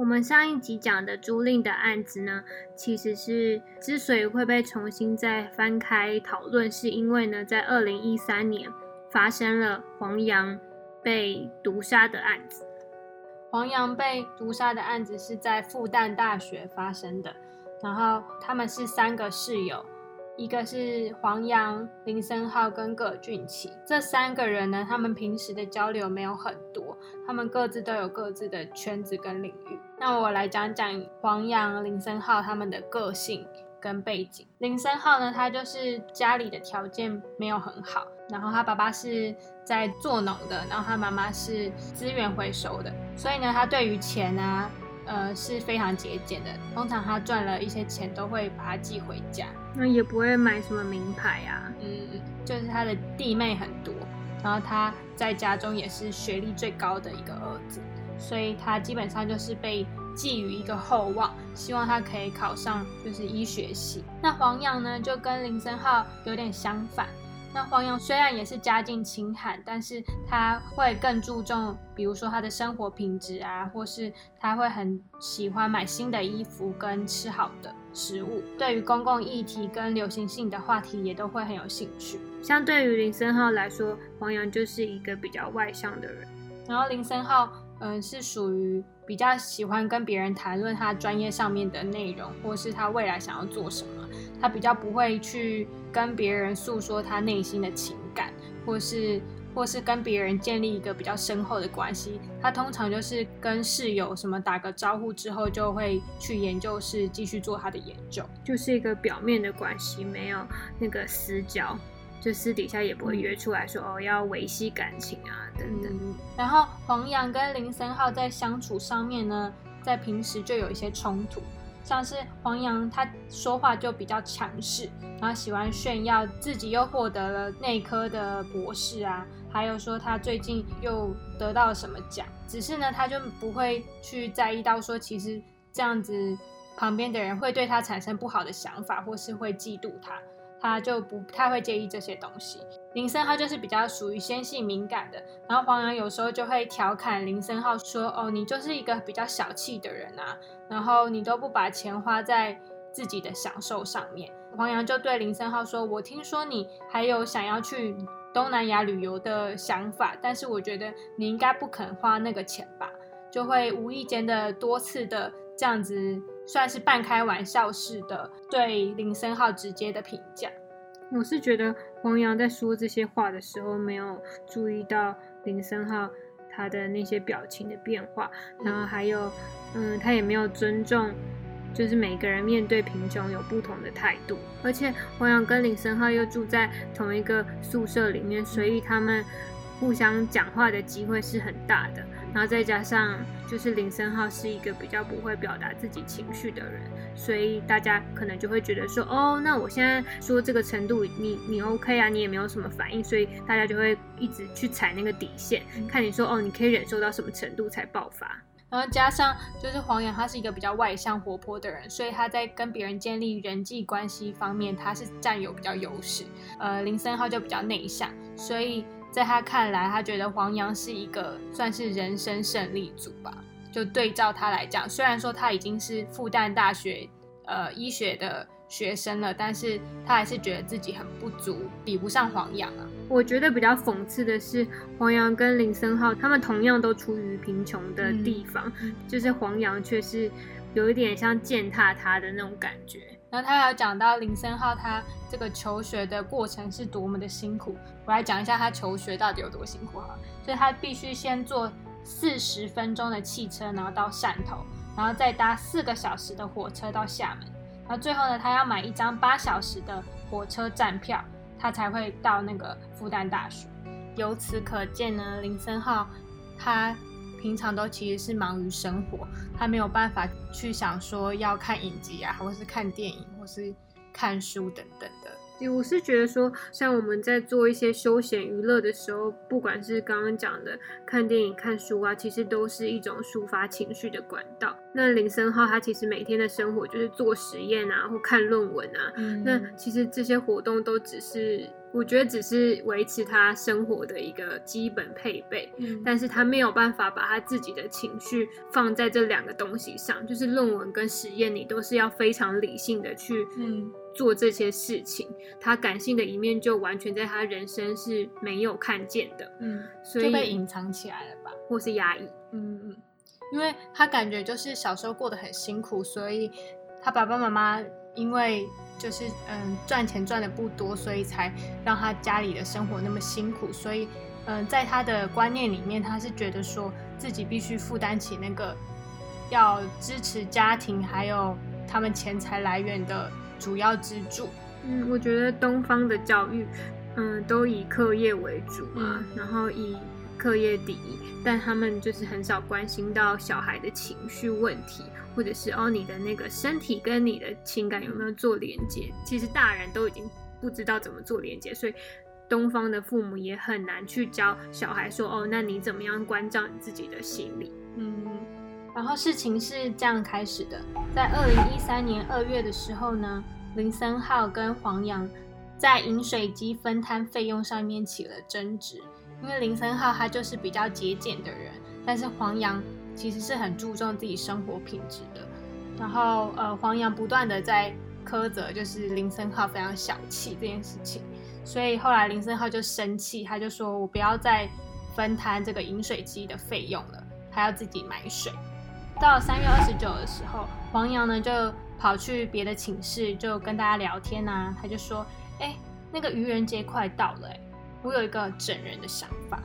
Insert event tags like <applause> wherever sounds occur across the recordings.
我们上一集讲的租赁的案子呢，其实是之所以会被重新再翻开讨论，是因为呢，在二零一三年发生了黄洋被毒杀的案子。黄洋被毒杀的案子是在复旦大学发生的，然后他们是三个室友。一个是黄洋、林森浩跟葛俊奇这三个人呢，他们平时的交流没有很多，他们各自都有各自的圈子跟领域。那我来讲讲黄洋、林森浩他们的个性跟背景。林森浩呢，他就是家里的条件没有很好，然后他爸爸是在做农的，然后他妈妈是资源回收的，所以呢，他对于钱啊。呃，是非常节俭的。通常他赚了一些钱，都会把它寄回家。那也不会买什么名牌啊。嗯，就是他的弟妹很多，然后他在家中也是学历最高的一个儿子，所以他基本上就是被寄予一个厚望，希望他可以考上就是医学系。那黄洋呢，就跟林森浩有点相反。那黄洋虽然也是家境清寒，但是他会更注重，比如说他的生活品质啊，或是他会很喜欢买新的衣服跟吃好的食物。对于公共议题跟流行性的话题，也都会很有兴趣。相对于林森浩来说，黄洋就是一个比较外向的人。然后林森浩，嗯，是属于比较喜欢跟别人谈论他专业上面的内容，或是他未来想要做什么。他比较不会去跟别人诉说他内心的情感，或是或是跟别人建立一个比较深厚的关系。他通常就是跟室友什么打个招呼之后，就会去研究室继续做他的研究，就是一个表面的关系，没有那个私交，就私底下也不会约出来说哦要维系感情啊等等。然后黄洋跟林森浩在相处上面呢，在平时就有一些冲突。像是黄洋，他说话就比较强势，然后喜欢炫耀自己又获得了内科的博士啊，还有说他最近又得到了什么奖。只是呢，他就不会去在意到说，其实这样子旁边的人会对他产生不好的想法，或是会嫉妒他。他就不太会介意这些东西。林森浩就是比较属于纤细敏感的，然后黄洋有时候就会调侃林森浩说：“哦，你就是一个比较小气的人啊，然后你都不把钱花在自己的享受上面。”黄洋就对林森浩说：“我听说你还有想要去东南亚旅游的想法，但是我觉得你应该不肯花那个钱吧？”就会无意间的多次的这样子。算是半开玩笑式的对林森浩直接的评价。我是觉得黄洋在说这些话的时候，没有注意到林森浩他的那些表情的变化，然后还有，嗯，他也没有尊重，就是每个人面对贫穷有不同的态度。而且黄洋跟林森浩又住在同一个宿舍里面，所以他们互相讲话的机会是很大的。然后再加上，就是林森浩是一个比较不会表达自己情绪的人，所以大家可能就会觉得说，哦，那我现在说这个程度，你你 OK 啊，你也没有什么反应，所以大家就会一直去踩那个底线，看你说，哦，你可以忍受到什么程度才爆发。然后加上就是黄洋，他是一个比较外向活泼的人，所以他在跟别人建立人际关系方面，他是占有比较优势。呃，林森浩就比较内向，所以。在他看来，他觉得黄洋是一个算是人生胜利组吧。就对照他来讲，虽然说他已经是复旦大学呃医学的学生了，但是他还是觉得自己很不足，比不上黄洋啊。我觉得比较讽刺的是，黄洋跟林森浩他们同样都处于贫穷的地方，就是黄洋却是有一点像践踏他的那种感觉。然后他有讲到林森浩他这个求学的过程是多么的辛苦，我来讲一下他求学到底有多辛苦哈。所以他必须先坐四十分钟的汽车，然后到汕头，然后再搭四个小时的火车到厦门，然后最后呢，他要买一张八小时的火车站票，他才会到那个复旦大学。由此可见呢，林森浩他平常都其实是忙于生活，他没有办法去想说要看影集啊，或是看电影，或是看书等等的。我是觉得说，像我们在做一些休闲娱乐的时候，不管是刚刚讲的看电影、看书啊，其实都是一种抒发情绪的管道。那林森浩他其实每天的生活就是做实验啊，或看论文啊。那其实这些活动都只是，我觉得只是维持他生活的一个基本配备。嗯，但是他没有办法把他自己的情绪放在这两个东西上，就是论文跟实验，你都是要非常理性的去。嗯。做这些事情，他感性的一面就完全在他人生是没有看见的，嗯，所以被隐藏起来了吧，或是压抑，嗯嗯，因为他感觉就是小时候过得很辛苦，所以他爸爸妈妈因为就是嗯赚钱赚的不多，所以才让他家里的生活那么辛苦，所以嗯在他的观念里面，他是觉得说自己必须负担起那个要支持家庭还有他们钱财来源的。主要支柱，嗯，我觉得东方的教育，嗯，都以课业为主嘛，然后以课业第一，但他们就是很少关心到小孩的情绪问题，或者是哦，你的那个身体跟你的情感有没有做连接？其实大人都已经不知道怎么做连接，所以东方的父母也很难去教小孩说哦，那你怎么样关照你自己的心理？嗯，然后事情是这样开始的。在二零一三年二月的时候呢，林森浩跟黄洋在饮水机分摊费用上面起了争执。因为林森浩他就是比较节俭的人，但是黄洋其实是很注重自己生活品质的。然后呃，黄洋不断的在苛责，就是林森浩非常小气这件事情。所以后来林森浩就生气，他就说我不要再分摊这个饮水机的费用了，他要自己买水。到三月二十九的时候，黄洋呢就跑去别的寝室，就跟大家聊天呐。他就说：“哎，那个愚人节快到了，哎，我有一个整人的想法。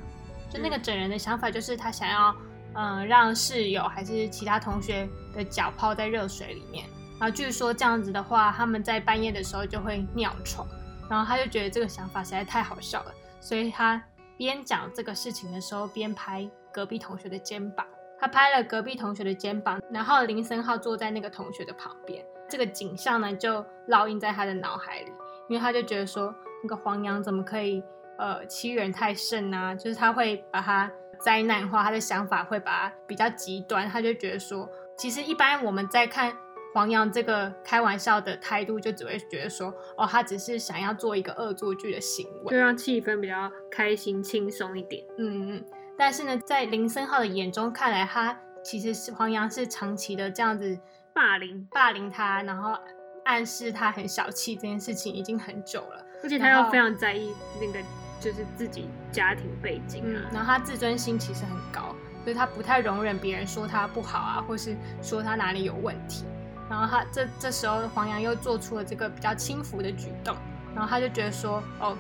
就那个整人的想法，就是他想要，嗯，让室友还是其他同学的脚泡在热水里面。然后据说这样子的话，他们在半夜的时候就会尿床。然后他就觉得这个想法实在太好笑了，所以他边讲这个事情的时候，边拍隔壁同学的肩膀。”他拍了隔壁同学的肩膀，然后林森浩坐在那个同学的旁边，这个景象呢就烙印在他的脑海里，因为他就觉得说那个黄洋怎么可以呃欺人太甚啊，就是他会把他灾难化，他的想法会把它比较极端，他就觉得说，其实一般我们在看黄洋这个开玩笑的态度，就只会觉得说，哦，他只是想要做一个恶作剧的行为，就让气氛比较开心轻松一点，嗯嗯。但是呢，在林森浩的眼中看来，他其实是黄洋是长期的这样子霸凌霸凌他，然后暗示他很小气这件事情已经很久了，而且他又非常在意那个就是自己家庭背景啊，然后他自尊心其实很高，所以他不太容忍别人说他不好啊，或是说他哪里有问题。然后他这这时候黄洋又做出了这个比较轻浮的举动，然后他就觉得说哦。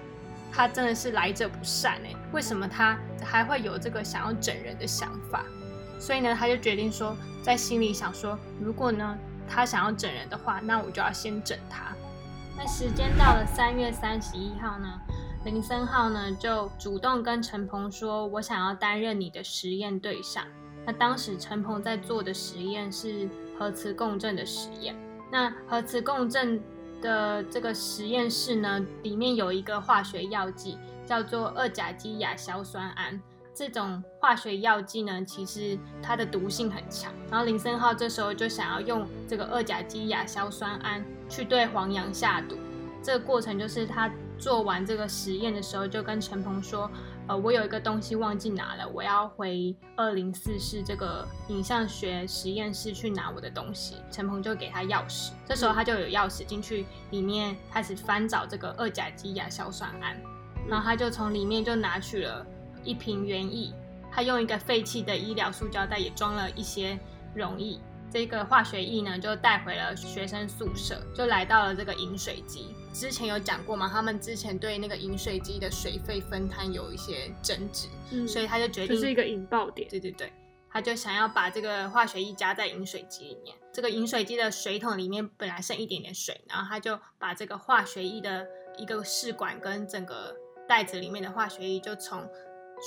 他真的是来者不善哎，为什么他还会有这个想要整人的想法？所以呢，他就决定说，在心里想说，如果呢他想要整人的话，那我就要先整他。那时间到了三月三十一号呢，林森浩呢就主动跟陈鹏说，我想要担任你的实验对象。那当时陈鹏在做的实验是核磁共振的实验。那核磁共振。的这个实验室呢，里面有一个化学药剂，叫做二甲基亚硝酸胺。这种化学药剂呢，其实它的毒性很强。然后林森浩这时候就想要用这个二甲基亚硝酸胺去对黄洋下毒。这个过程就是他做完这个实验的时候，就跟陈鹏说。呃，我有一个东西忘记拿了，我要回二零四室这个影像学实验室去拿我的东西。陈鹏就给他钥匙，这时候他就有钥匙进去里面开始翻找这个二甲基亚硝酸胺，然后他就从里面就拿取了一瓶原液，他用一个废弃的医疗塑胶袋也装了一些溶液。这个化学液呢，就带回了学生宿舍，就来到了这个饮水机。之前有讲过嘛，他们之前对那个饮水机的水费分摊有一些争执，所以他就决定是一个引爆点。对对对，他就想要把这个化学液加在饮水机里面。这个饮水机的水桶里面本来剩一点点水，然后他就把这个化学液的一个试管跟整个袋子里面的化学液就从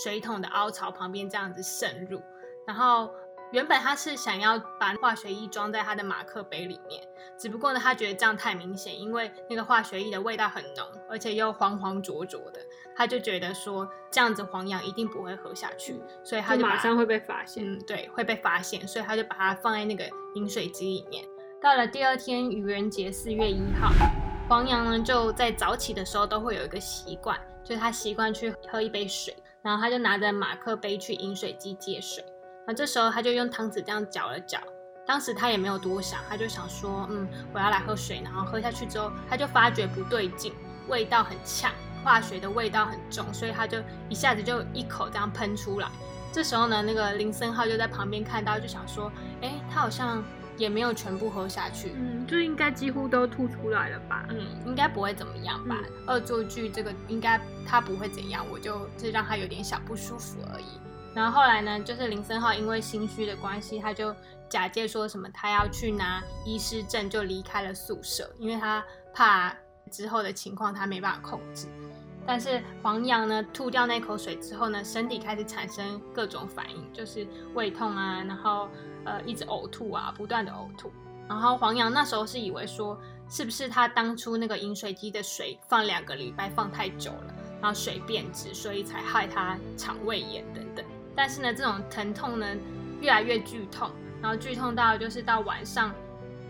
水桶的凹槽旁边这样子渗入。然后原本他是想要把化学液装在他的马克杯里面，只不过呢，他觉得这样太明显，因为那个化学液的味道很浓，而且又黄黄浊浊的，他就觉得说这样子黄羊一定不会喝下去，所以他就马上会被发现。嗯，对，会被发现，所以他就把它放在那个饮水机里面。到了第二天愚人节，四月一号，黄羊呢就在早起的时候都会有一个习惯，就是他习惯去喝一杯水，然后他就拿着马克杯去饮水机接水。那这时候他就用汤匙这样搅了搅，当时他也没有多想，他就想说，嗯，我要来喝水。然后喝下去之后，他就发觉不对劲，味道很呛，化学的味道很重，所以他就一下子就一口这样喷出来。这时候呢，那个林森浩就在旁边看到，就想说，哎，他好像。也没有全部喝下去，嗯，就应该几乎都吐出来了吧，嗯，应该不会怎么样吧。恶作剧这个应该他不会怎样，我就是让他有点小不舒服而已。然后后来呢，就是林森浩因为心虚的关系，他就假借说什么他要去拿医师证，就离开了宿舍，因为他怕之后的情况他没办法控制。但是黄羊呢，吐掉那口水之后呢，身体开始产生各种反应，就是胃痛啊，然后。呃，一直呕吐啊，不断的呕吐。然后黄羊那时候是以为说，是不是他当初那个饮水机的水放两个礼拜放太久了，然后水变质，所以才害他肠胃炎等等。但是呢，这种疼痛呢越来越剧痛，然后剧痛到就是到晚上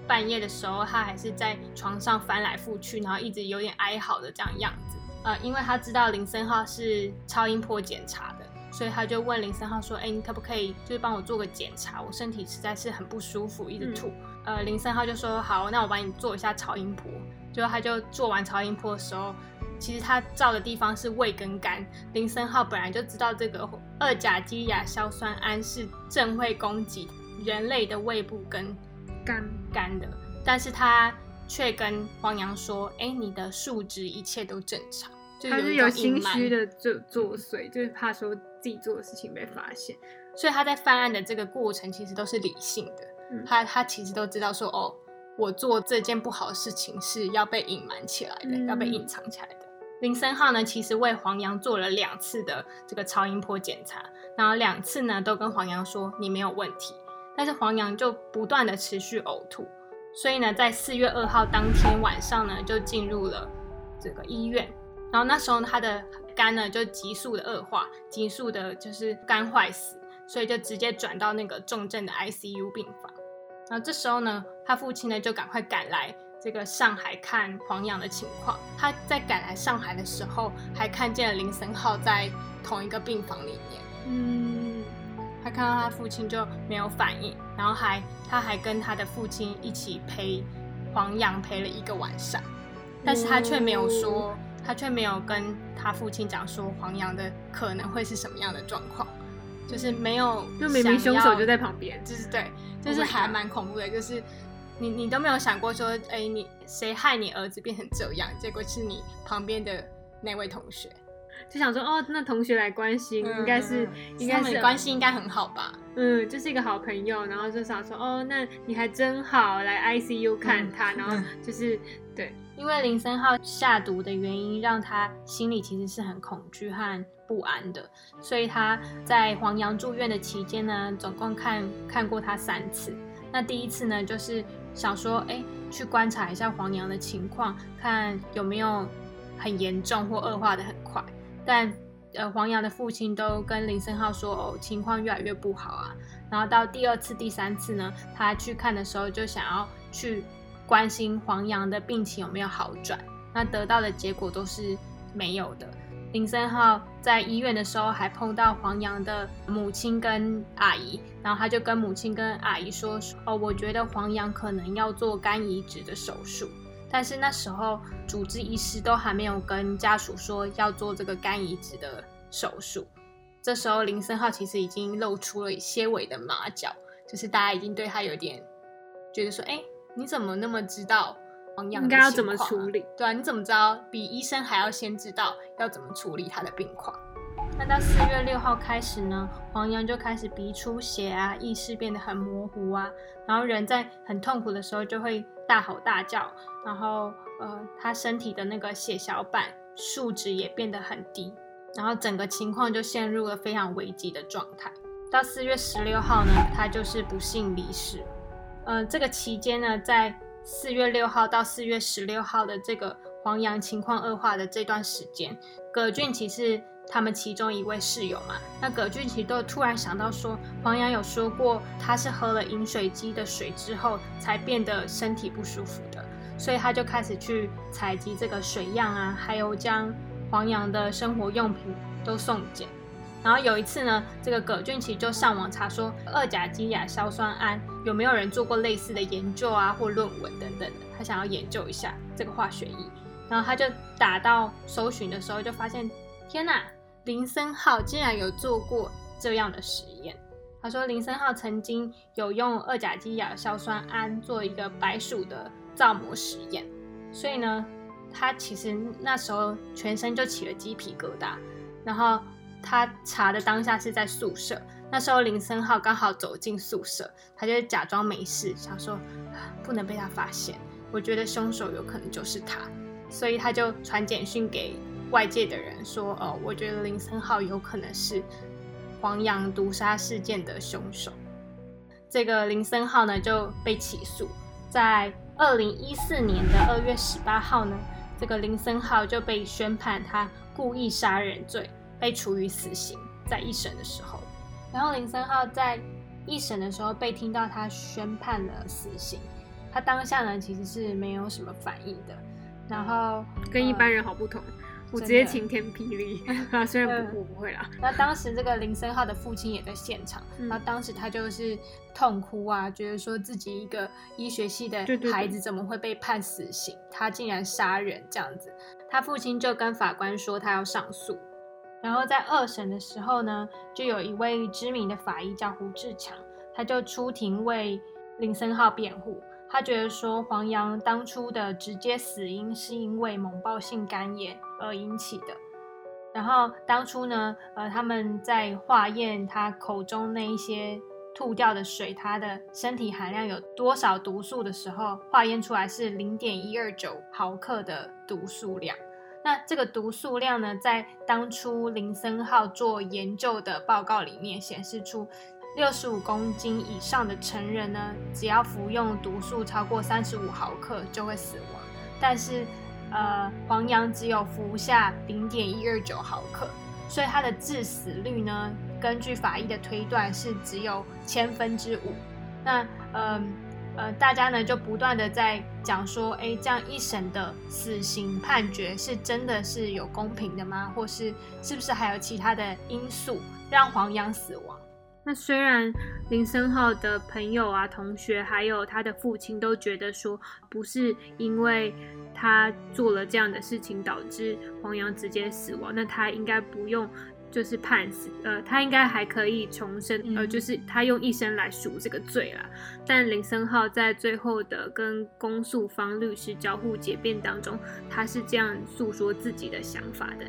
半夜的时候，他还是在床上翻来覆去，然后一直有点哀嚎的这样样子。呃，因为他知道林森浩是超音波检查的。所以他就问林森浩说：“哎，你可不可以就是帮我做个检查？我身体实在是很不舒服，一直吐。”呃，林森浩就说：“好，那我帮你做一下超音波。”就他就做完超音波的时候，其实他照的地方是胃跟肝。林森浩本来就知道这个二甲基亚硝酸胺是正会攻击人类的胃部跟肝肝的，但是他却跟黄洋说：“哎，你的数值一切都正常。”他是有心虚的作作祟，就是怕说。自己做的事情被发现，所以他在犯案的这个过程其实都是理性的。他他其实都知道说，哦，我做这件不好的事情是要被隐瞒起来的，要被隐藏起来的。林森浩呢，其实为黄洋做了两次的这个超音波检查，然后两次呢都跟黄洋说你没有问题，但是黄洋就不断的持续呕吐，所以呢，在四月二号当天晚上呢，就进入了这个医院，然后那时候他的。肝呢就急速的恶化，急速的就是肝坏死，所以就直接转到那个重症的 ICU 病房。然后这时候呢，他父亲呢就赶快赶来这个上海看黄洋的情况。他在赶来上海的时候，还看见了林森浩在同一个病房里面。嗯，他看到他父亲就没有反应，然后还他还跟他的父亲一起陪黄洋陪了一个晚上，但是他却没有说。他却没有跟他父亲讲说黄洋的可能会是什么样的状况，就是没有，就明明凶手就在旁边，就是对，就是还蛮恐怖的，就是你你都没有想过说，哎，你谁害你儿子变成这样？结果是你旁边的那位同学，就想说哦，那同学来关心，应该是应该是关系应该很好吧？嗯，就是一个好朋友，然后就想说哦，那你还真好，来 ICU 看他，然后就是对。因为林森浩下毒的原因，让他心里其实是很恐惧和不安的，所以他在黄洋住院的期间呢，总共看看过他三次。那第一次呢，就是想说，哎，去观察一下黄洋的情况，看有没有很严重或恶化的很快。但呃，黄洋的父亲都跟林森浩说，哦，情况越来越不好啊。然后到第二次、第三次呢，他去看的时候，就想要去。关心黄洋的病情有没有好转，那得到的结果都是没有的。林森浩在医院的时候还碰到黄洋的母亲跟阿姨，然后他就跟母亲跟阿姨说：“哦，我觉得黄洋可能要做肝移植的手术。”但是那时候主治医师都还没有跟家属说要做这个肝移植的手术。这时候林森浩其实已经露出了些微的马脚，就是大家已经对他有点觉得说：“哎。”你怎么那么知道黄洋应该要怎么处理？对啊，你怎么知道比医生还要先知道要怎么处理他的病况？那到四月六号开始呢，黄洋就开始鼻出血啊，意识变得很模糊啊，然后人在很痛苦的时候就会大吼大叫，然后呃，他身体的那个血小板数值也变得很低，然后整个情况就陷入了非常危急的状态。到四月十六号呢，他就是不幸离世。呃，这个期间呢，在四月六号到四月十六号的这个黄洋情况恶化的这段时间，葛俊奇是他们其中一位室友嘛。那葛俊奇都突然想到说，黄洋有说过他是喝了饮水机的水之后才变得身体不舒服的，所以他就开始去采集这个水样啊，还有将黄洋的生活用品都送检。然后有一次呢，这个葛俊奇就上网查说二甲基亚硝酸铵有没有人做过类似的研究啊或论文等等的，他想要研究一下这个化学液。然后他就打到搜寻的时候，就发现天呐，林森浩竟然有做过这样的实验。他说林森浩曾经有用二甲基亚硝酸铵做一个白鼠的造模实验，所以呢，他其实那时候全身就起了鸡皮疙瘩，然后。他查的当下是在宿舍，那时候林森浩刚好走进宿舍，他就假装没事，想说不能被他发现。我觉得凶手有可能就是他，所以他就传简讯给外界的人说：“哦，我觉得林森浩有可能是黄洋毒杀事件的凶手。”这个林森浩呢就被起诉，在二零一四年的二月十八号呢，这个林森浩就被宣判他故意杀人罪。被处以死刑，在一审的时候，然后林森浩在一审的时候被听到他宣判了死刑，他当下呢其实是没有什么反应的，然后跟一般人好不同，我直接晴天霹雳 <laughs> 啊，虽然不我不会啦。那当时这个林森浩的父亲也在现场，那当时他就是痛哭啊，觉得说自己一个医学系的孩子怎么会被判死刑，他竟然杀人这样子，他父亲就跟法官说他要上诉。然后在二审的时候呢，就有一位知名的法医叫胡志强，他就出庭为林森浩辩护。他觉得说黄洋当初的直接死因是因为猛暴性肝炎而引起的。然后当初呢，呃，他们在化验他口中那一些吐掉的水，他的身体含量有多少毒素的时候，化验出来是零点一二九毫克的毒素量。那这个毒素量呢，在当初林森浩做研究的报告里面显示出，六十五公斤以上的成人呢，只要服用毒素超过三十五毫克就会死亡。但是，呃，黄洋只有服下零点一二九毫克，所以他的致死率呢，根据法医的推断是只有千分之五。那，嗯。呃，呃大家呢就不断的在讲说，哎，这样一审的死刑判决是真的是有公平的吗？或是是不是还有其他的因素让黄洋死亡？那虽然林森浩的朋友啊、同学还有他的父亲都觉得说，不是因为他做了这样的事情导致黄洋直接死亡，那他应该不用。就是判死，呃，他应该还可以重生，呃，就是他用一生来赎这个罪啦。但林森浩在最后的跟公诉方律师交互结辩当中，他是这样诉说自己的想法的。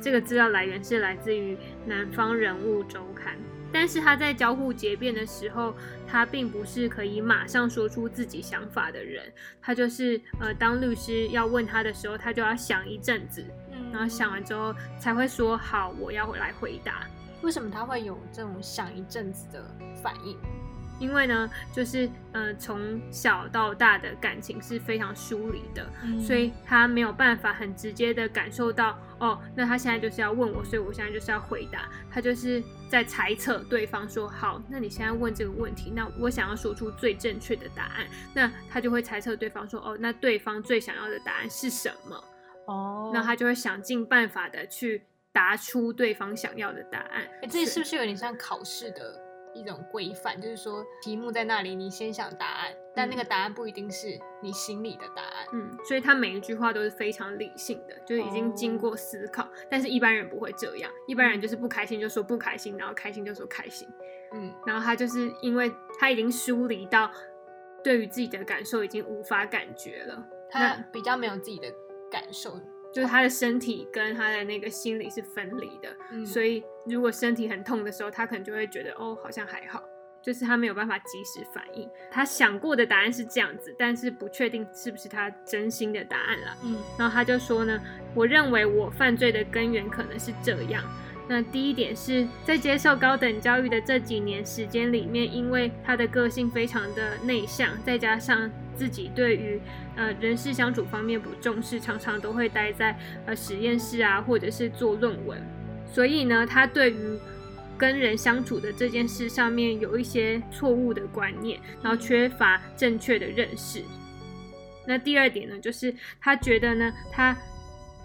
这个资料来源是来自于《南方人物周刊》，但是他在交互结辩的时候，他并不是可以马上说出自己想法的人，他就是呃，当律师要问他的时候，他就要想一阵子。然后想完之后才会说好，我要来回答。为什么他会有这种想一阵子的反应？因为呢，就是呃，从小到大的感情是非常疏离的，所以他没有办法很直接的感受到哦，那他现在就是要问我，所以我现在就是要回答。他就是在猜测对方说好，那你现在问这个问题，那我想要说出最正确的答案，那他就会猜测对方说哦，那对方最想要的答案是什么？哦，那他就会想尽办法的去答出对方想要的答案。哎，这是不是有点像考试的一种规范？就是说题目在那里，你先想答案，但那个答案不一定是你心里的答案。嗯，所以他每一句话都是非常理性的，就是已经经过思考。但是一般人不会这样，一般人就是不开心就说不开心，然后开心就说开心。嗯，然后他就是因为他已经疏离到对于自己的感受已经无法感觉了，他比较没有自己的。感受就是他的身体跟他的那个心理是分离的，所以如果身体很痛的时候，他可能就会觉得哦，好像还好，就是他没有办法及时反应。他想过的答案是这样子，但是不确定是不是他真心的答案了。嗯，然后他就说呢，我认为我犯罪的根源可能是这样，那第一点是在接受高等教育的这几年时间里面，因为他的个性非常的内向，再加上自己对于呃人事相处方面不重视，常常都会待在呃实验室啊，或者是做论文，所以呢，他对于跟人相处的这件事上面有一些错误的观念，然后缺乏正确的认识。那第二点呢，就是他觉得呢，他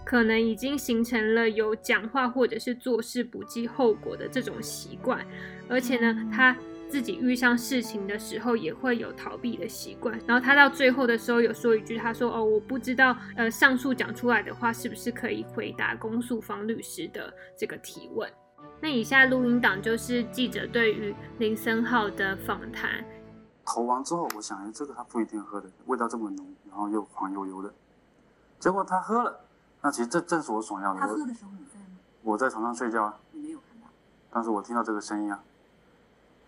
可能已经形成了有讲话或者是做事不计后果的这种习惯，而且呢，他自己遇上事情的时候也会有逃避的习惯。然后他到最后的时候有说一句，他说：“哦，我不知道，呃，上述讲出来的话是不是可以回答公诉方律师的这个提问？”那以下录音档就是记者对于林森浩的访谈。投完之后，我想，哎，这个他不一定喝的，味道这么浓，然后又黄油油的。结果他喝了，那其实这正是我所要的。他喝的时候你在吗？我在床上睡觉啊。你没有看到？但是我听到这个声音啊。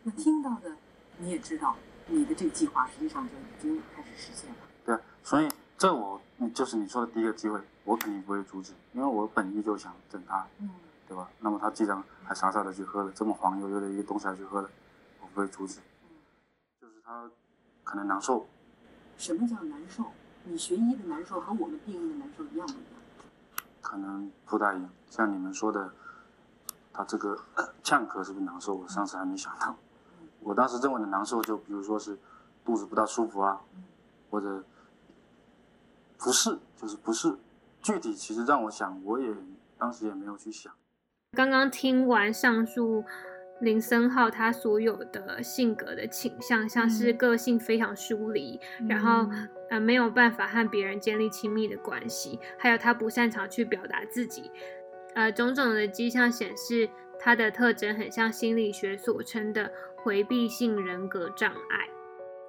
那听到的，你也知道，你的这个计划实际上就已经开始实现了。对啊，所以这我就是你说的第一个机会，我肯定不会阻止，因为我本意就想整他，嗯，对吧？那么他既然还傻傻的去喝了这么黄悠悠的一个东西，还去喝了，我不会阻止。就是他可能难受。什么叫难受？你学医的难受和我们病人的难受一样不一样？可能不大一样。像你们说的，他这个 <coughs> 呛咳是不是难受？我上次还没想到。我当时认为的难受，就比如说是肚子不大舒服啊，或者不适，就是不适。具体其实让我想，我也当时也没有去想。刚刚听完上述。林森浩他所有的性格的倾向，像是个性非常疏离，然后呃没有办法和别人建立亲密的关系，还有他不擅长去表达自己，呃种种的迹象显示他的特征很像心理学所称的回避性人格障碍。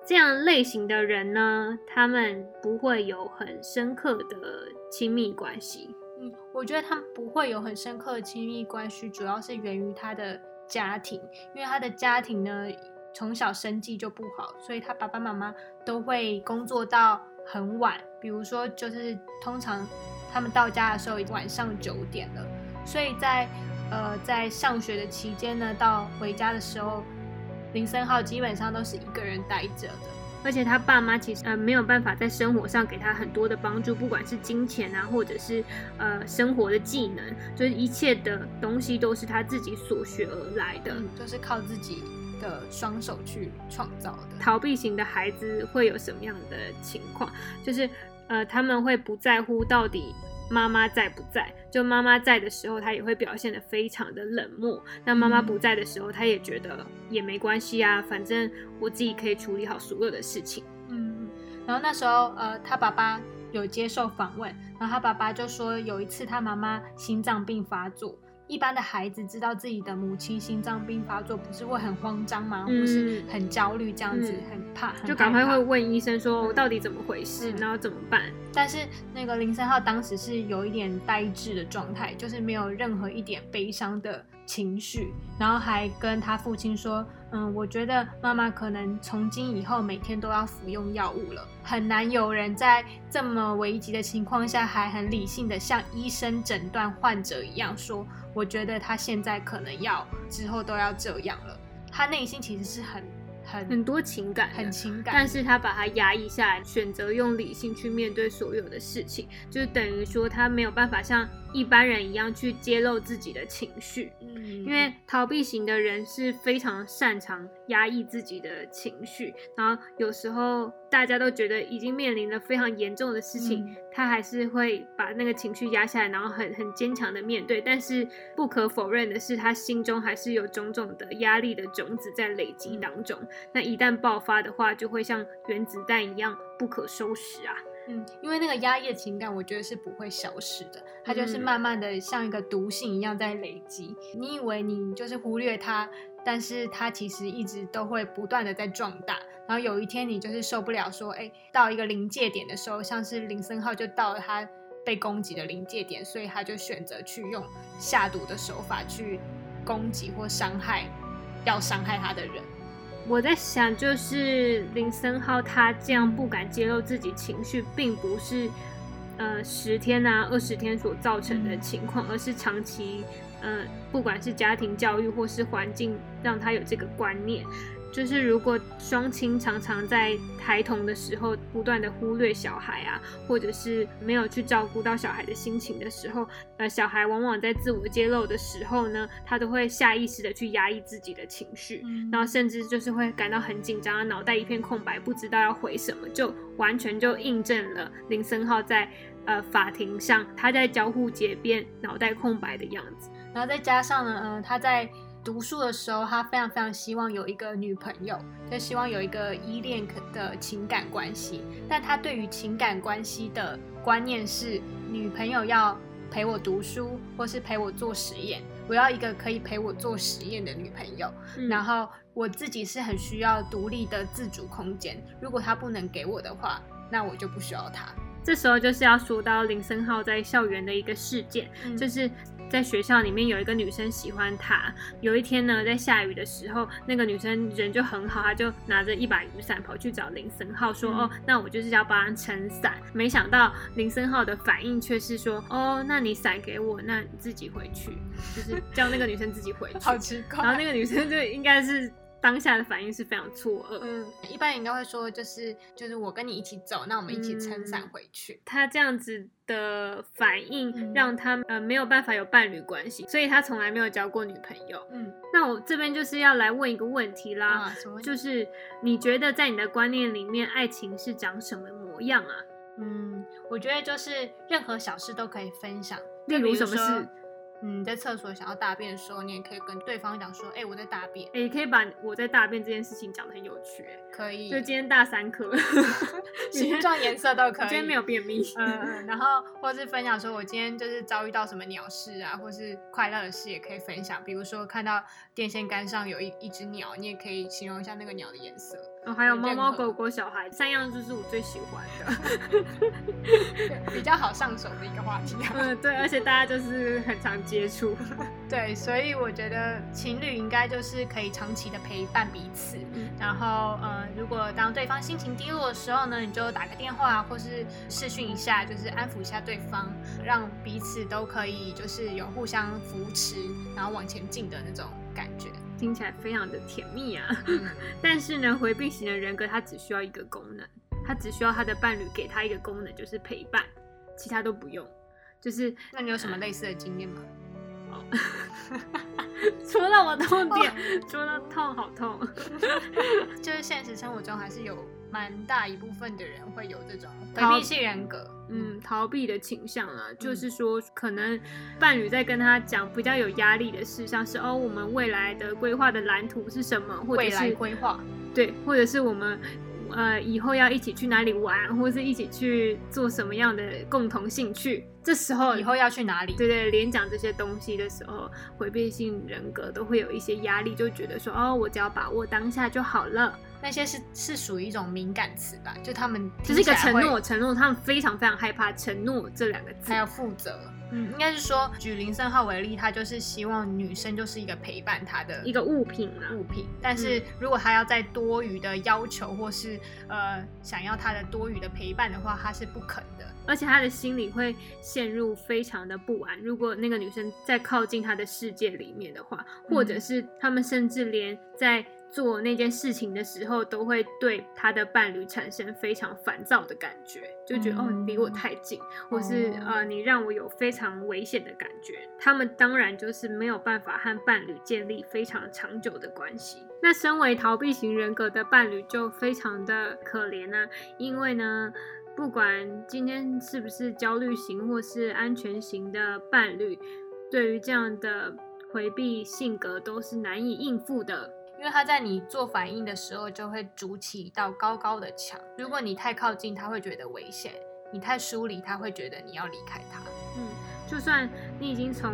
这样类型的人呢，他们不会有很深刻的亲密关系。嗯，我觉得他们不会有很深刻的亲密关系，主要是源于他的。家庭，因为他的家庭呢，从小生计就不好，所以他爸爸妈妈都会工作到很晚。比如说，就是通常他们到家的时候已经晚上九点了，所以在呃在上学的期间呢，到回家的时候，林森浩基本上都是一个人待着的。而且他爸妈其实呃没有办法在生活上给他很多的帮助，不管是金钱啊，或者是呃生活的技能，就是一切的东西都是他自己所学而来的，都是靠自己的双手去创造的。逃避型的孩子会有什么样的情况？就是呃他们会不在乎到底。妈妈在不在？就妈妈在的时候，他也会表现得非常的冷漠。那妈妈不在的时候，他也觉得也没关系啊，反正我自己可以处理好所有的事情。嗯，然后那时候，呃，他爸爸有接受访问，然后他爸爸就说，有一次他妈妈心脏病发作。一般的孩子知道自己的母亲心脏病发作，不是会很慌张吗？或是很焦虑这样子，很怕，就赶快会问医生说到底怎么回事，然后怎么办？但是那个林森浩当时是有一点呆滞的状态，就是没有任何一点悲伤的情绪，然后还跟他父亲说：“嗯，我觉得妈妈可能从今以后每天都要服用药物了，很难有人在这么危急的情况下还很理性的像医生诊断患者一样说。”我觉得他现在可能要之后都要这样了，他内心其实是很很很多情感，很情感，但是他把它压抑下来，选择用理性去面对所有的事情，就等于说他没有办法像。一般人一样去揭露自己的情绪，嗯，因为逃避型的人是非常擅长压抑自己的情绪，然后有时候大家都觉得已经面临了非常严重的事情，他还是会把那个情绪压下来，然后很很坚强的面对。但是不可否认的是，他心中还是有种种的压力的种子在累积当中。那一旦爆发的话，就会像原子弹一样不可收拾啊。嗯，因为那个压抑的情感，我觉得是不会消失的，它就是慢慢的像一个毒性一样在累积。你以为你就是忽略它，但是它其实一直都会不断的在壮大。然后有一天你就是受不了，说，哎，到一个临界点的时候，像是林森浩就到了他被攻击的临界点，所以他就选择去用下毒的手法去攻击或伤害要伤害他的人。我在想，就是林森浩他这样不敢揭露自己情绪，并不是呃十天啊二十天所造成的情况，而是长期呃、不管是家庭教育或是环境，让他有这个观念。就是如果双亲常常在孩童的时候不断的忽略小孩啊，或者是没有去照顾到小孩的心情的时候，呃，小孩往往在自我揭露的时候呢，他都会下意识的去压抑自己的情绪，嗯然后甚至就是会感到很紧张，脑袋一片空白，不知道要回什么，就完全就印证了林森浩在呃法庭上他在交互结辩、脑袋空白的样子。然后再加上呢，呃，他在读书的时候，他非常非常希望有一个女朋友，就希望有一个依恋的情感关系。但他对于情感关系的观念是，女朋友要陪我读书，或是陪我做实验。我要一个可以陪我做实验的女朋友。嗯然后我自己是很需要独立的自主空间。如果他不能给我的话，那我就不需要他。这时候就是要说到林森浩在校园的一个事件，嗯就是在学校里面有一个女生喜欢他。有一天呢，在下雨的时候，那个女生人就很好，她就拿着一把雨伞跑去找林森浩说：“嗯哦，那我就是要帮他撑伞。”没想到林森浩的反应却是说：“哦，那你伞给我，那你自己回去。”就是叫那个女生自己回去。<laughs> 好奇怪。然后那个女生就应该是当下的反应是非常错愕。嗯，一般人应该会说，就是就是我跟你一起走，那我们一起撑伞回去。他这样子的反应嗯让他呃没有办法有伴侣关系，所以他从来没有交过女朋友。嗯那我这边就是要来问一个问题啦？就是你觉得在你的观念里面，爱情是长什么模样啊？嗯，我觉得就是任何小事都可以分享，例如什么事？嗯，在厕所想要大便的时候，你也可以跟对方讲说，哎、我在大便，诶，可以把我在大便这件事情讲的很有趣、诶可以，就今天大三颗，形状、颜色都可以。今天没有便秘。嗯嗯，然后 <laughs> 或是分享说，我今天就是遭遇到什么鸟事啊，或是快乐的事也可以分享。比如说看到电线杆上有一一只鸟，你也可以形容一下那个鸟的颜色。哦，还有猫猫、狗狗、小孩，三样就是我最喜欢的。<laughs> 比较好上手的一个话题、啊。嗯，对，而且大家就是很常接触。<laughs> 对，所以我觉得情侣应该就是可以长期的陪伴彼此。嗯然后，呃，如果当对方心情低落的时候呢，你就打个电话或是视讯一下，就是安抚一下对方，让彼此都可以就是有互相扶持，然后往前进的那种感觉。听起来非常的甜蜜啊。嗯 <laughs> 但是呢，回避型的人格他只需要一个功能，他只需要他的伴侣给他一个功能，就是陪伴，其他都不用。就是那你有什么类似的经验吗？<laughs> 戳到我痛点，<laughs> 戳到痛，好痛。就是现实生活中还是有蛮大一部分的人会有这种逃回避性人格。嗯，逃避的倾向啊，嗯就是说，可能伴侣在跟他讲比较有压力的事，像是哦，我们未来的规划的蓝图是什么，或者未来是规划，对，或者是我们呃以后要一起去哪里玩，或是一起去做什么样的共同兴趣，这时候以后要去哪里？对对，连讲这些东西的时候，回避性人格都会有一些压力，就觉得说哦，我只要把握当下就好了，那些是是属于一种敏感词吧，就他们只是一个承诺，承诺，他们非常非常害怕承诺这两个字还。要负责。嗯，应该是说，举林森浩为例，他就是希望女生就是一个陪伴他的一个物品啊，物品，但是如果他要再多余的要求或是呃想要他的多余的陪伴的话，他是不肯的。而且他的心里会陷入非常的不安。如果那个女生再靠近他的世界里面的话，或者是他们甚至连在做那件事情的时候，都会对他的伴侣产生非常烦躁的感觉，就觉得、嗯哦，你离我太近，或是哦呃，你让我有非常危险的感觉。他们当然就是没有办法和伴侣建立非常长久的关系。那身为逃避型人格的伴侣就非常的可怜啊，因为呢。不管今天是不是焦虑型或是安全型的伴侣，对于这样的回避性格都是难以应付的。因为他在你做反应的时候，就会筑起一道高高的墙。如果你太靠近，他会觉得危险；你太疏离，他会觉得你要离开他。嗯，就算你已经从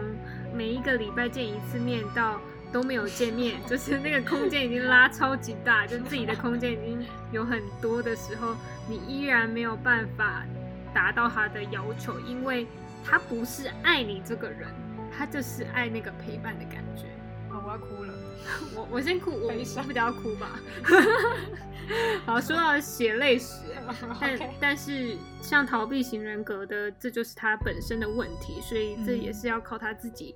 每一个礼拜见一次面到都没有见面，<laughs> 就是那个空间已经拉超级大，就自己的空间已经有很多的时候，你依然没有办法达到他的要求，因为他不是爱你这个人，他就是爱那个陪伴的感觉。哦，我要哭了。<laughs> 我我先哭，我悲伤我比较哭吧。<laughs> 好，说到血泪史，<laughs> 但但是像逃避型人格的，这就是他本身的问题，所以这嗯也是要靠他自己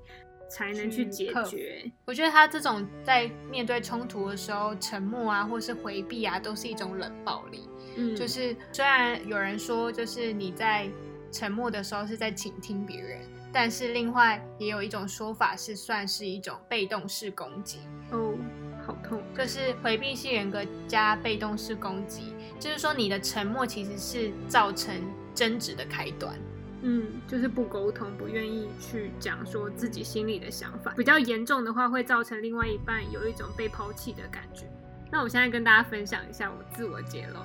才能去解决。我觉得他这种在面对冲突的时候，沉默啊，或是回避啊，都是一种冷暴力。嗯，就是虽然有人说，就是你在沉默的时候是在倾听别人，但是另外也有一种说法是算是一种被动式攻击，哦，好痛。就是回避性人格加被动式攻击，就是说你的沉默其实是造成争执的开端。嗯，就是不沟通，不愿意去讲说自己心里的想法。比较严重的话，会造成另外一半有一种被抛弃的感觉。那我现在跟大家分享一下我自我揭露。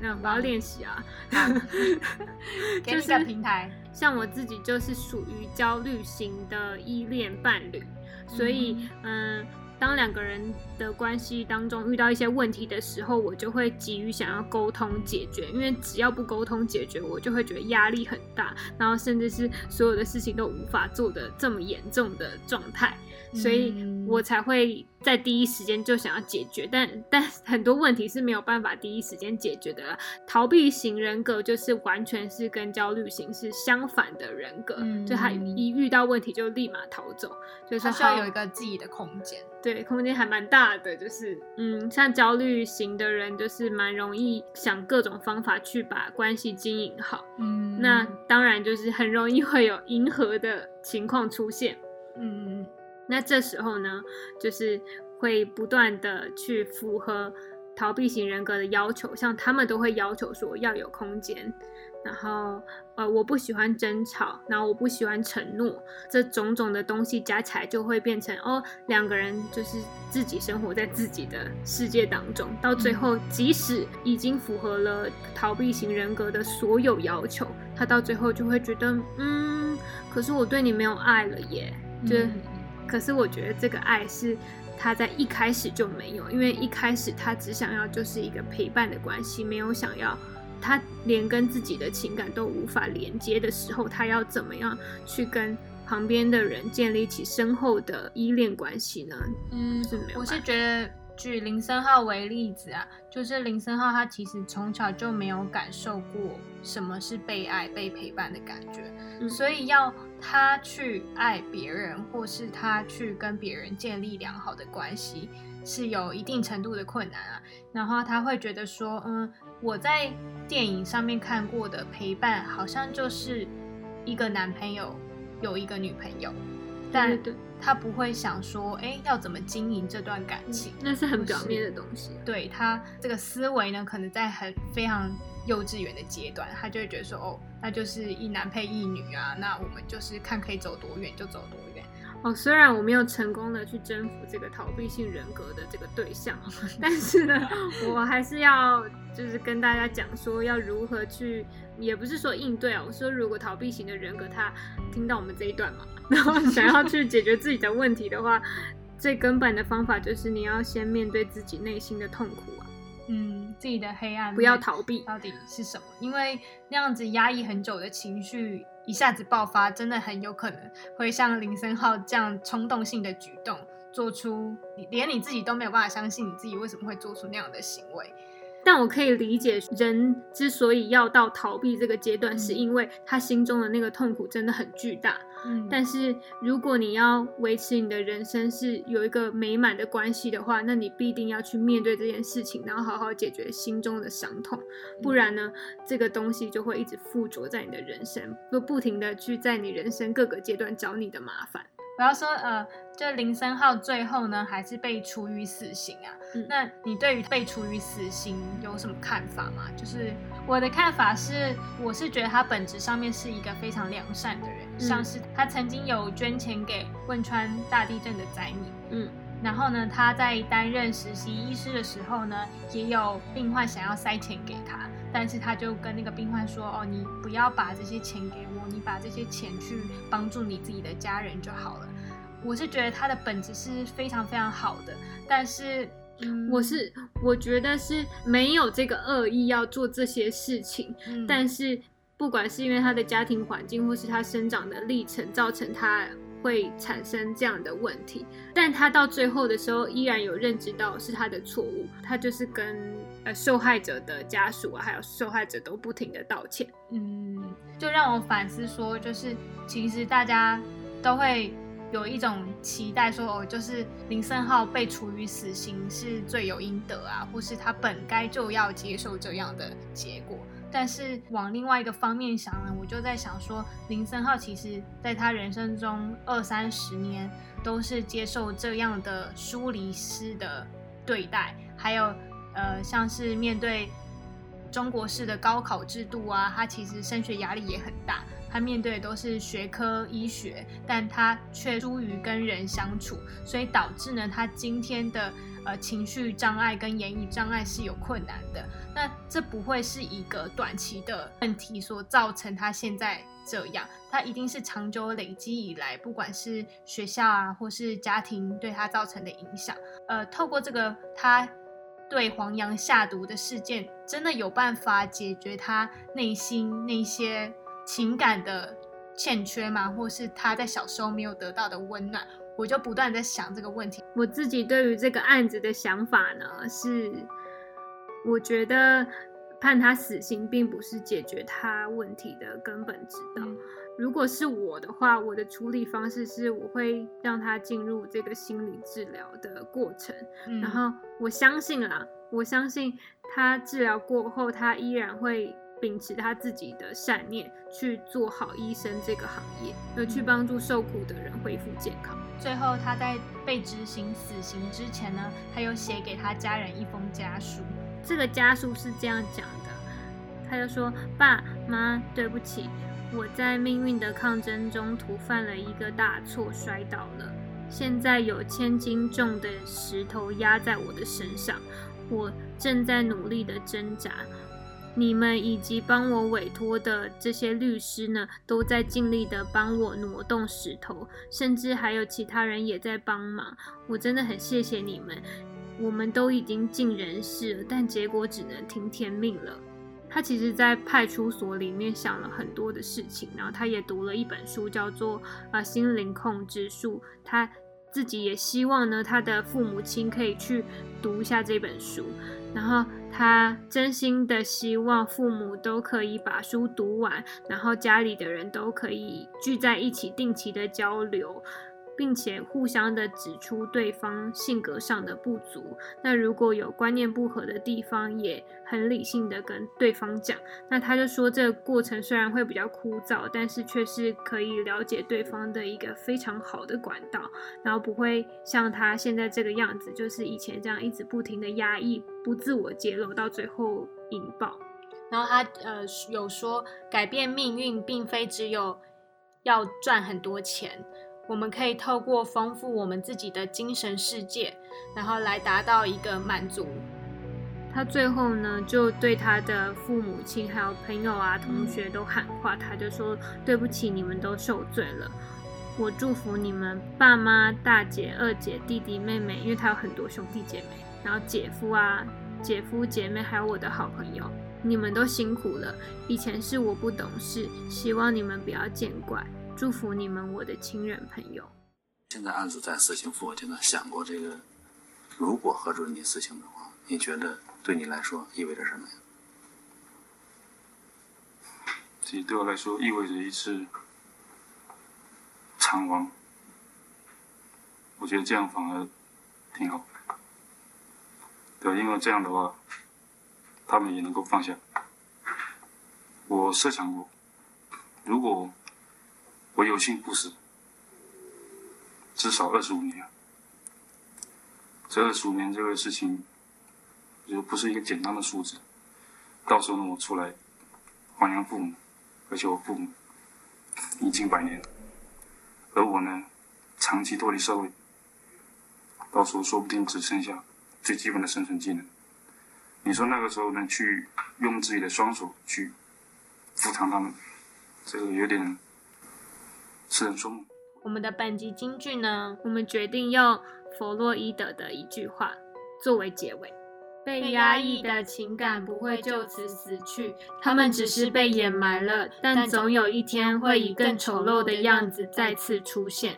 那我要练习啊，<laughs> <laughs> 给你个平台。像我自己就是属于焦虑型的依恋伴侣，所以嗯。当两个人的关系当中遇到一些问题的时候，我就会急于想要沟通解决，因为只要不沟通解决，我就会觉得压力很大，然后甚至是所有的事情都无法做的这么严重的状态，所以我才会在第一时间就想要解决。但但很多问题是没有办法第一时间解决的。逃避型人格就是完全是跟焦虑型是相反的人格，就他一遇到问题就立马逃走，就是他需要有一个自己的空间。对，空间还蛮大的，就是嗯，像焦虑型的人，就是蛮容易想各种方法去把关系经营好。嗯，那当然就是很容易会有迎合的情况出现。嗯，那这时候呢，就是会不断的去符合逃避型人格的要求，像他们都会要求说要有空间。然后，呃，我不喜欢争吵，然后我不喜欢承诺，这种种的东西加起来就会变成哦，两个人就是自己生活在自己的世界当中，到最后，即使已经符合了逃避型人格的所有要求，他到最后就会觉得，嗯，可是我对你没有爱了耶，就，可是我觉得这个爱是他在一开始就没有，因为一开始他只想要就是一个陪伴的关系，没有想要。他连跟自己的情感都无法连接的时候，他要怎么样去跟旁边的人建立起深厚的依恋关系呢？嗯，我是觉得举林森浩为例子啊，就是林森浩他其实从小就没有感受过什么是被爱、被陪伴的感觉，所以要他去爱别人，或是他去跟别人建立良好的关系，是有一定程度的困难啊。然后他会觉得说，嗯。我在电影上面看过的陪伴，好像就是一个男朋友有一个女朋友，但他不会想说，哎，要怎么经营这段感情？那是很表面的东西。对他这个思维呢，可能在很非常幼稚园的阶段，他就会觉得说，哦，那就是一男配一女啊，那我们就是看可以走多远就走多远。哦，虽然我没有成功的去征服这个逃避性人格的这个对象，<laughs> 但是呢，我还是要就是跟大家讲说要如何去，也不是说应对啊，我说如果逃避型的人格他听到我们这一段嘛，然后想要去解决自己的问题的话，最根本的方法就是你要先面对自己内心的痛苦啊，嗯，自己的黑暗，不要逃避，到底是什么？因为那样子压抑很久的情绪。一下子爆发，真的很有可能会像林森浩这样冲动性的举动，做出连你自己都没有办法相信你自己为什么会做出那样的行为。但我可以理解，人之所以要到逃避这个阶段，是因为他心中的那个痛苦真的很巨大。嗯，但是如果你要维持你的人生是有一个美满的关系的话，那你必定要去面对这件事情，然后好好解决心中的伤痛。不然呢，这个东西就会一直附着在你的人生，就不停的去在你人生各个阶段找你的麻烦。我要说，呃，就林森浩最后呢，还是被处于死刑啊。那你对于被处于死刑有什么看法吗？就是我的看法是，我是觉得他本质上面是一个非常良善的人，像是他曾经有捐钱给汶川大地震的灾民，嗯，然后呢，他在担任实习医师的时候呢，也有病患想要塞钱给他，但是他就跟那个病患说，哦，你不要把这些钱给我，你把这些钱去帮助你自己的家人就好了。我是觉得他的本质是非常非常好的，但是，我是我觉得是没有这个恶意要做这些事情，但是不管是因为他的家庭环境或是他生长的历程造成他会产生这样的问题，但他到最后的时候依然有认知到是他的错误，他就是跟呃受害者的家属啊还有受害者都不停的道歉，嗯，就让我反思说，就是其实大家都会。有一种期待说，哦，就是林森浩被处于死刑是罪有应得啊，或是他本该就要接受这样的结果。但是往另外一个方面想呢，我就在想说，林森浩其实在他人生中二三十年都是接受这样的疏离式的对待，还有呃，像是面对中国式的高考制度啊，他其实升学压力也很大。他面对的都是学科医学，但他却疏于跟人相处，所以导致呢，他今天的呃情绪障碍跟言语障碍是有困难的。那这不会是一个短期的问题所造成他现在这样，他一定是长久累积以来，不管是学校啊，或是家庭对他造成的影响。呃，透过这个他对黄洋下毒的事件，真的有办法解决他内心那些。情感的欠缺吗？或是他在小时候没有得到的温暖，我就不断在想这个问题。我自己对于这个案子的想法呢，是我觉得判他死刑并不是解决他问题的根本之道。如果是我的话，我的处理方式是我会让他进入这个心理治疗的过程，然后我相信啦，我相信他治疗过后，他依然会。秉持他自己的善念去做好医生这个行业，而去帮助受苦的人恢复健康。最后，他在被执行死刑之前呢，他又写给他家人一封家书。这个家书是这样讲的，他就说：“爸妈，对不起，我在命运的抗争中途犯了一个大错，摔倒了。现在有千斤重的石头压在我的身上，我正在努力的挣扎。”你们以及帮我委托的这些律师呢，都在尽力的帮我挪动石头，甚至还有其他人也在帮忙。我真的很谢谢你们。我们都已经尽人事了，但结果只能听天命了。他其实，在派出所里面想了很多的事情，然后他也读了一本书，叫做《呃心灵控制术》。他自己也希望呢，他的父母亲可以去读一下这本书，然后。他真心的希望父母都可以把书读完，然后家里的人都可以聚在一起，定期的交流。并且互相的指出对方性格上的不足。那如果有观念不合的地方，也很理性的跟对方讲。那他就说，这个过程虽然会比较枯燥，但是却是可以了解对方的一个非常好的管道。然后不会像他现在这个样子，就是以前这样一直不停的压抑，不自我揭露，到最后引爆。然后他呃有说，改变命运并非只有要赚很多钱。我们可以透过丰富我们自己的精神世界，然后来达到一个满足。他最后呢，就对他的父母亲、还有朋友啊、同学都喊话，他就说：“对不起，你们都受罪了。我祝福你们爸妈、大姐、二姐、弟弟、妹妹，因为他有很多兄弟姐妹，然后姐夫啊、姐夫姐妹，还有我的好朋友，你们都辛苦了。以前是我不懂事，希望你们不要见怪。”祝福你们，我的亲人朋友。现在案子在死刑复核阶段，想过这个，如果核准你死刑的话，你觉得对你来说意味着什么呀？这对我来说，意味着一次偿亡。我觉得这样反而挺好。对，因为这样的话，他们也能够放下。我设想过，如果。我有幸不死，至少二十五年。这二十五年这个事情，就不是一个简单的数字。到时候呢，我出来还阳父母，而且我父母已经百年，而我呢，长期脱离社会，到时候说不定只剩下最基本的生存技能。你说那个时候呢，去用自己的双手去补偿他们，这个有点。我们的本集金句呢？我们决定用弗洛伊德的一句话作为结尾：被压抑的情感不会就此死去，他们只是被掩埋了，但总有一天会以更丑陋的样子再次出现。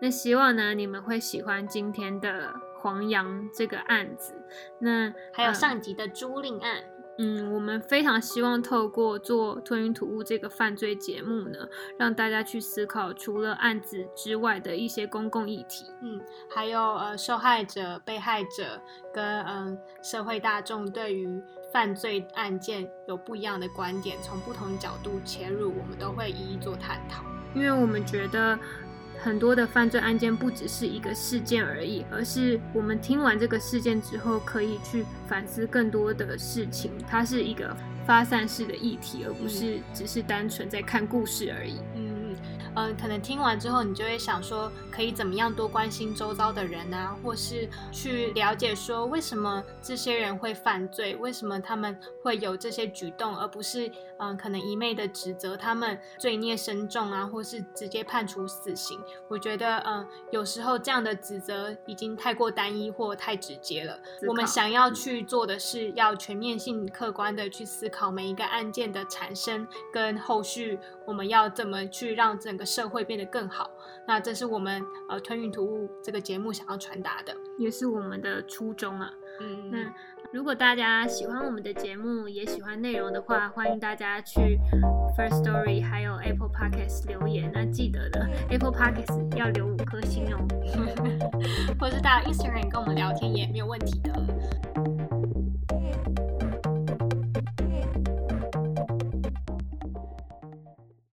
那希望呢，你们会喜欢今天的黄洋这个案子。那还有上集的朱令案。嗯，我们非常希望透过做《吞云吐雾》这个犯罪节目呢，让大家去思考除了案子之外的一些公共议题。嗯，还有呃，受害者、被害者跟嗯社会大众对于犯罪案件有不一样的观点，从不同角度切入，我们都会一一做探讨。因为我们觉得。很多的犯罪案件不只是一个事件而已，而是我们听完这个事件之后，可以去反思更多的事情。它是一个发散式的议题，而不是只是单纯在看故事而已。嗯嗯，可能听完之后，你就会想说，可以怎么样多关心周遭的人啊，或是去了解说，为什么这些人会犯罪，为什么他们会有这些举动，而不是。嗯，可能一昧的指责他们罪孽深重啊，或是直接判处死刑。我觉得，嗯，有时候这样的指责已经太过单一或太直接了。我们想要去做的是，要全面性、客观的去思考每一个案件的产生跟后续，我们要怎么去让整个社会变得更好。那这是我们呃《吞云吐雾》这个节目想要传达的，也是我们的初衷啊。嗯，那。如果大家喜欢我们的节目，也喜欢内容的话，欢迎大家去 First Story 还有 Apple Podcasts 留言。那记得的，Apple Podcasts 要留五颗星哦。<laughs> 或者是到 Instagram 跟我们聊天也没有问题的。